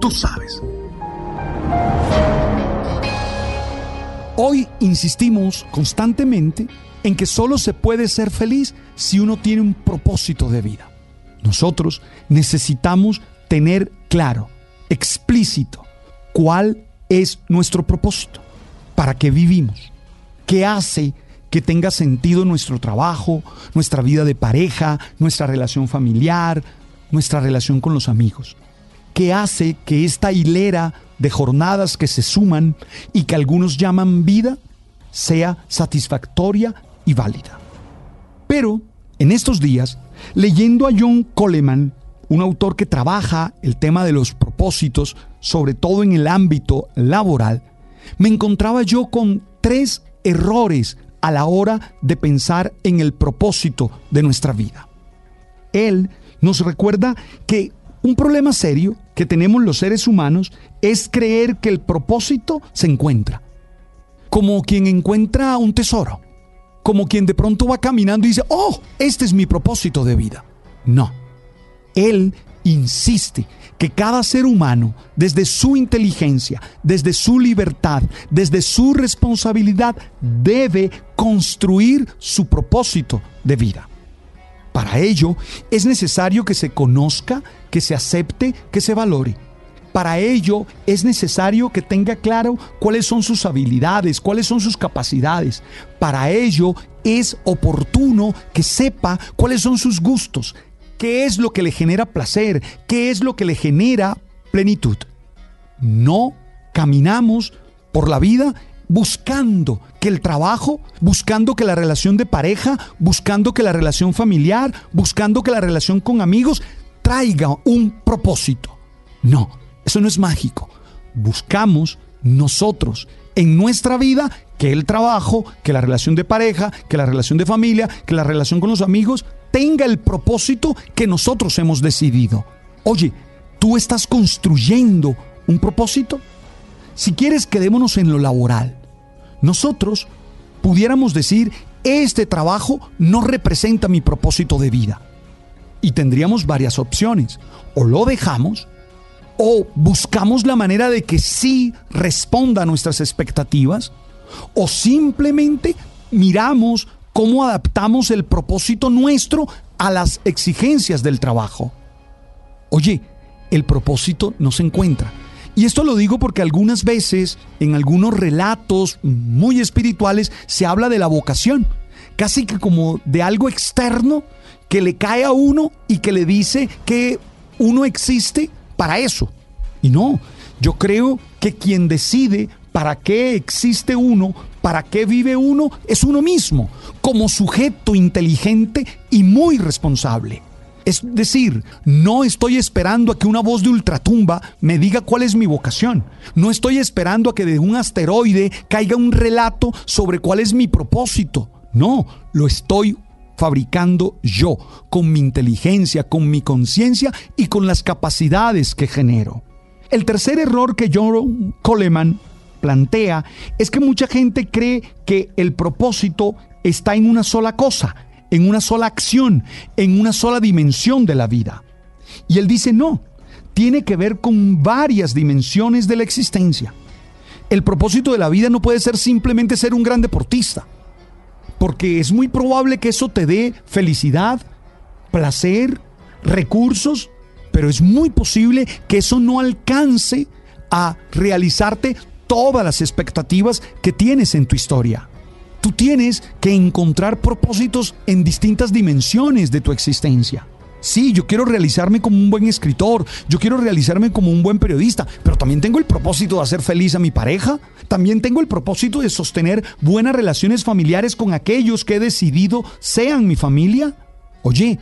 Tú sabes. Hoy insistimos constantemente en que solo se puede ser feliz si uno tiene un propósito de vida. Nosotros necesitamos tener claro, explícito, cuál es nuestro propósito, para qué vivimos, qué hace que tenga sentido nuestro trabajo, nuestra vida de pareja, nuestra relación familiar, nuestra relación con los amigos. ¿Qué hace que esta hilera de jornadas que se suman y que algunos llaman vida sea satisfactoria y válida? Pero en estos días, leyendo a John Coleman, un autor que trabaja el tema de los propósitos, sobre todo en el ámbito laboral, me encontraba yo con tres errores a la hora de pensar en el propósito de nuestra vida. Él nos recuerda que un problema serio que tenemos los seres humanos es creer que el propósito se encuentra. Como quien encuentra un tesoro. Como quien de pronto va caminando y dice, oh, este es mi propósito de vida. No. Él insiste que cada ser humano, desde su inteligencia, desde su libertad, desde su responsabilidad, debe construir su propósito de vida. Para ello es necesario que se conozca, que se acepte, que se valore. Para ello es necesario que tenga claro cuáles son sus habilidades, cuáles son sus capacidades. Para ello es oportuno que sepa cuáles son sus gustos, qué es lo que le genera placer, qué es lo que le genera plenitud. No caminamos por la vida buscando que el trabajo, buscando que la relación de pareja, buscando que la relación familiar, buscando que la relación con amigos traiga un propósito. No, eso no es mágico. Buscamos nosotros en nuestra vida que el trabajo, que la relación de pareja, que la relación de familia, que la relación con los amigos tenga el propósito que nosotros hemos decidido. Oye, ¿tú estás construyendo un propósito? Si quieres, quedémonos en lo laboral. Nosotros pudiéramos decir, este trabajo no representa mi propósito de vida. Y tendríamos varias opciones. O lo dejamos, o buscamos la manera de que sí responda a nuestras expectativas, o simplemente miramos cómo adaptamos el propósito nuestro a las exigencias del trabajo. Oye, el propósito no se encuentra. Y esto lo digo porque algunas veces en algunos relatos muy espirituales se habla de la vocación, casi que como de algo externo que le cae a uno y que le dice que uno existe para eso. Y no, yo creo que quien decide para qué existe uno, para qué vive uno, es uno mismo, como sujeto inteligente y muy responsable. Es decir, no estoy esperando a que una voz de ultratumba me diga cuál es mi vocación. No estoy esperando a que de un asteroide caiga un relato sobre cuál es mi propósito. No, lo estoy fabricando yo, con mi inteligencia, con mi conciencia y con las capacidades que genero. El tercer error que John Coleman plantea es que mucha gente cree que el propósito está en una sola cosa, en una sola acción, en una sola dimensión de la vida. Y él dice, no, tiene que ver con varias dimensiones de la existencia. El propósito de la vida no puede ser simplemente ser un gran deportista, porque es muy probable que eso te dé felicidad, placer, recursos, pero es muy posible que eso no alcance a realizarte todas las expectativas que tienes en tu historia. Tú tienes que encontrar propósitos en distintas dimensiones de tu existencia. Sí, yo quiero realizarme como un buen escritor, yo quiero realizarme como un buen periodista, pero también tengo el propósito de hacer feliz a mi pareja, también tengo el propósito de sostener buenas relaciones familiares con aquellos que he decidido sean mi familia. Oye,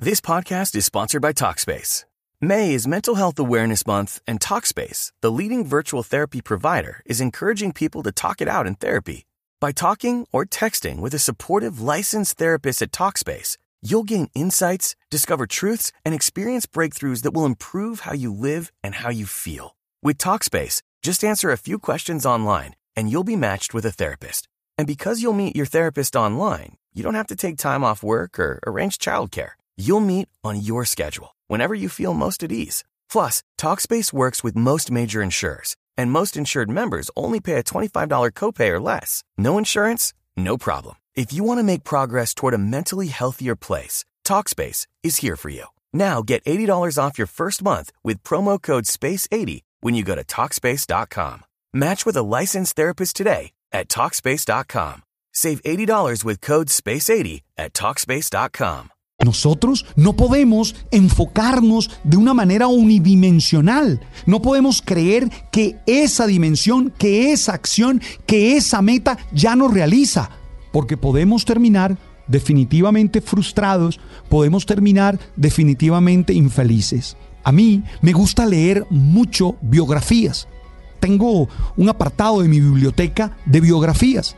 This podcast is sponsored by Talkspace. May is Mental Health Awareness Month, and Talkspace, the leading virtual therapy provider, is encouraging people to talk it out in therapy. By talking or texting with a supportive licensed therapist at Talkspace, you'll gain insights, discover truths, and experience breakthroughs that will improve how you live and how you feel. With Talkspace, just answer a few questions online and you'll be matched with a therapist. And because you'll meet your therapist online, you don't have to take time off work or arrange childcare. You'll meet on your schedule, whenever you feel most at ease. Plus, Talkspace works with most major insurers, and most insured members only pay a $25 copay or less. No insurance? No problem. If you want to make progress toward a mentally healthier place, Talkspace is here for you. Now get $80 off your first month with promo code SPACE80 when you go to Talkspace.com. Match with a licensed therapist today at Talkspace.com. Save $80 with code SPACE80 at Talkspace.com. Nosotros no podemos enfocarnos de una manera unidimensional. No podemos creer que esa dimensión, que esa acción, que esa meta ya nos realiza. Porque podemos terminar definitivamente frustrados, podemos terminar definitivamente infelices. A mí me gusta leer mucho biografías. Tengo un apartado de mi biblioteca de biografías.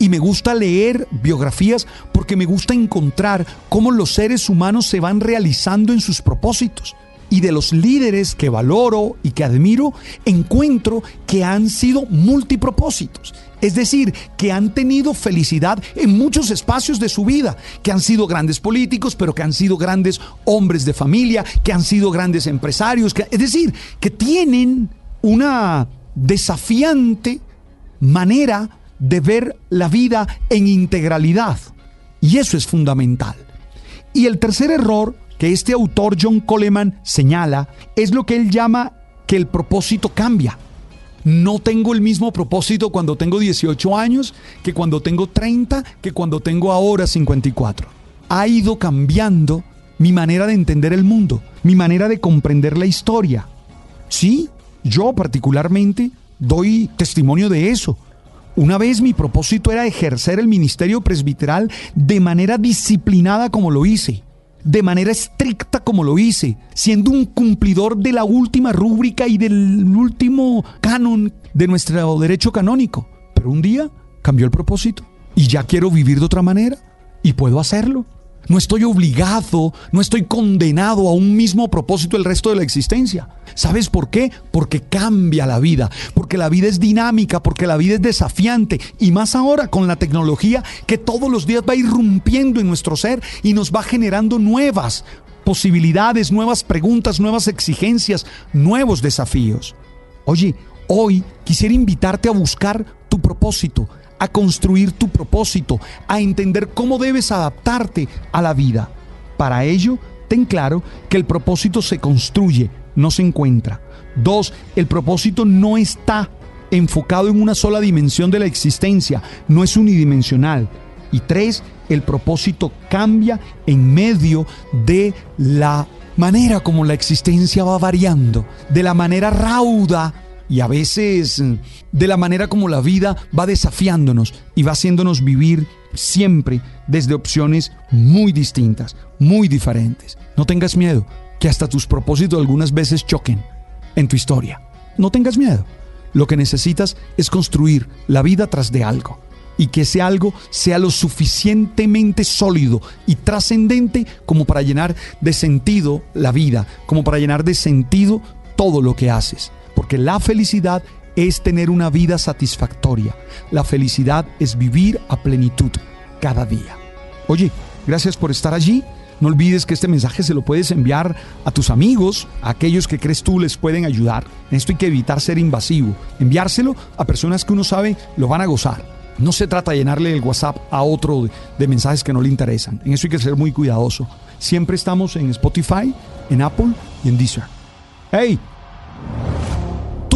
Y me gusta leer biografías porque me gusta encontrar cómo los seres humanos se van realizando en sus propósitos. Y de los líderes que valoro y que admiro, encuentro que han sido multipropósitos. Es decir, que han tenido felicidad en muchos espacios de su vida, que han sido grandes políticos, pero que han sido grandes hombres de familia, que han sido grandes empresarios. Que, es decir, que tienen una desafiante manera de ver la vida en integralidad. Y eso es fundamental. Y el tercer error que este autor John Coleman señala es lo que él llama que el propósito cambia. No tengo el mismo propósito cuando tengo 18 años que cuando tengo 30, que cuando tengo ahora 54. Ha ido cambiando mi manera de entender el mundo, mi manera de comprender la historia. Sí, yo particularmente doy testimonio de eso. Una vez mi propósito era ejercer el ministerio presbiteral de manera disciplinada como lo hice, de manera estricta como lo hice, siendo un cumplidor de la última rúbrica y del último canon de nuestro derecho canónico. Pero un día cambió el propósito y ya quiero vivir de otra manera y puedo hacerlo. No estoy obligado, no estoy condenado a un mismo propósito el resto de la existencia. ¿Sabes por qué? Porque cambia la vida, porque la vida es dinámica, porque la vida es desafiante y más ahora con la tecnología que todos los días va irrumpiendo en nuestro ser y nos va generando nuevas posibilidades, nuevas preguntas, nuevas exigencias, nuevos desafíos. Oye, hoy quisiera invitarte a buscar tu propósito, a construir tu propósito, a entender cómo debes adaptarte a la vida. Para ello, ten claro que el propósito se construye, no se encuentra. Dos, el propósito no está enfocado en una sola dimensión de la existencia, no es unidimensional. Y tres, el propósito cambia en medio de la manera como la existencia va variando, de la manera rauda y a veces de la manera como la vida va desafiándonos y va haciéndonos vivir siempre desde opciones muy distintas, muy diferentes. No tengas miedo que hasta tus propósitos algunas veces choquen en tu historia. No tengas miedo. Lo que necesitas es construir la vida tras de algo y que ese algo sea lo suficientemente sólido y trascendente como para llenar de sentido la vida, como para llenar de sentido todo lo que haces. Porque la felicidad es tener una vida satisfactoria. La felicidad es vivir a plenitud cada día. Oye, gracias por estar allí. No olvides que este mensaje se lo puedes enviar a tus amigos, a aquellos que crees tú les pueden ayudar. En esto hay que evitar ser invasivo. Enviárselo a personas que uno sabe lo van a gozar. No se trata de llenarle el WhatsApp a otro de, mensajes que no le interesan. En eso hay que ser muy cuidadoso. Siempre estamos en Spotify, en Apple y en Deezer. ¡Hey!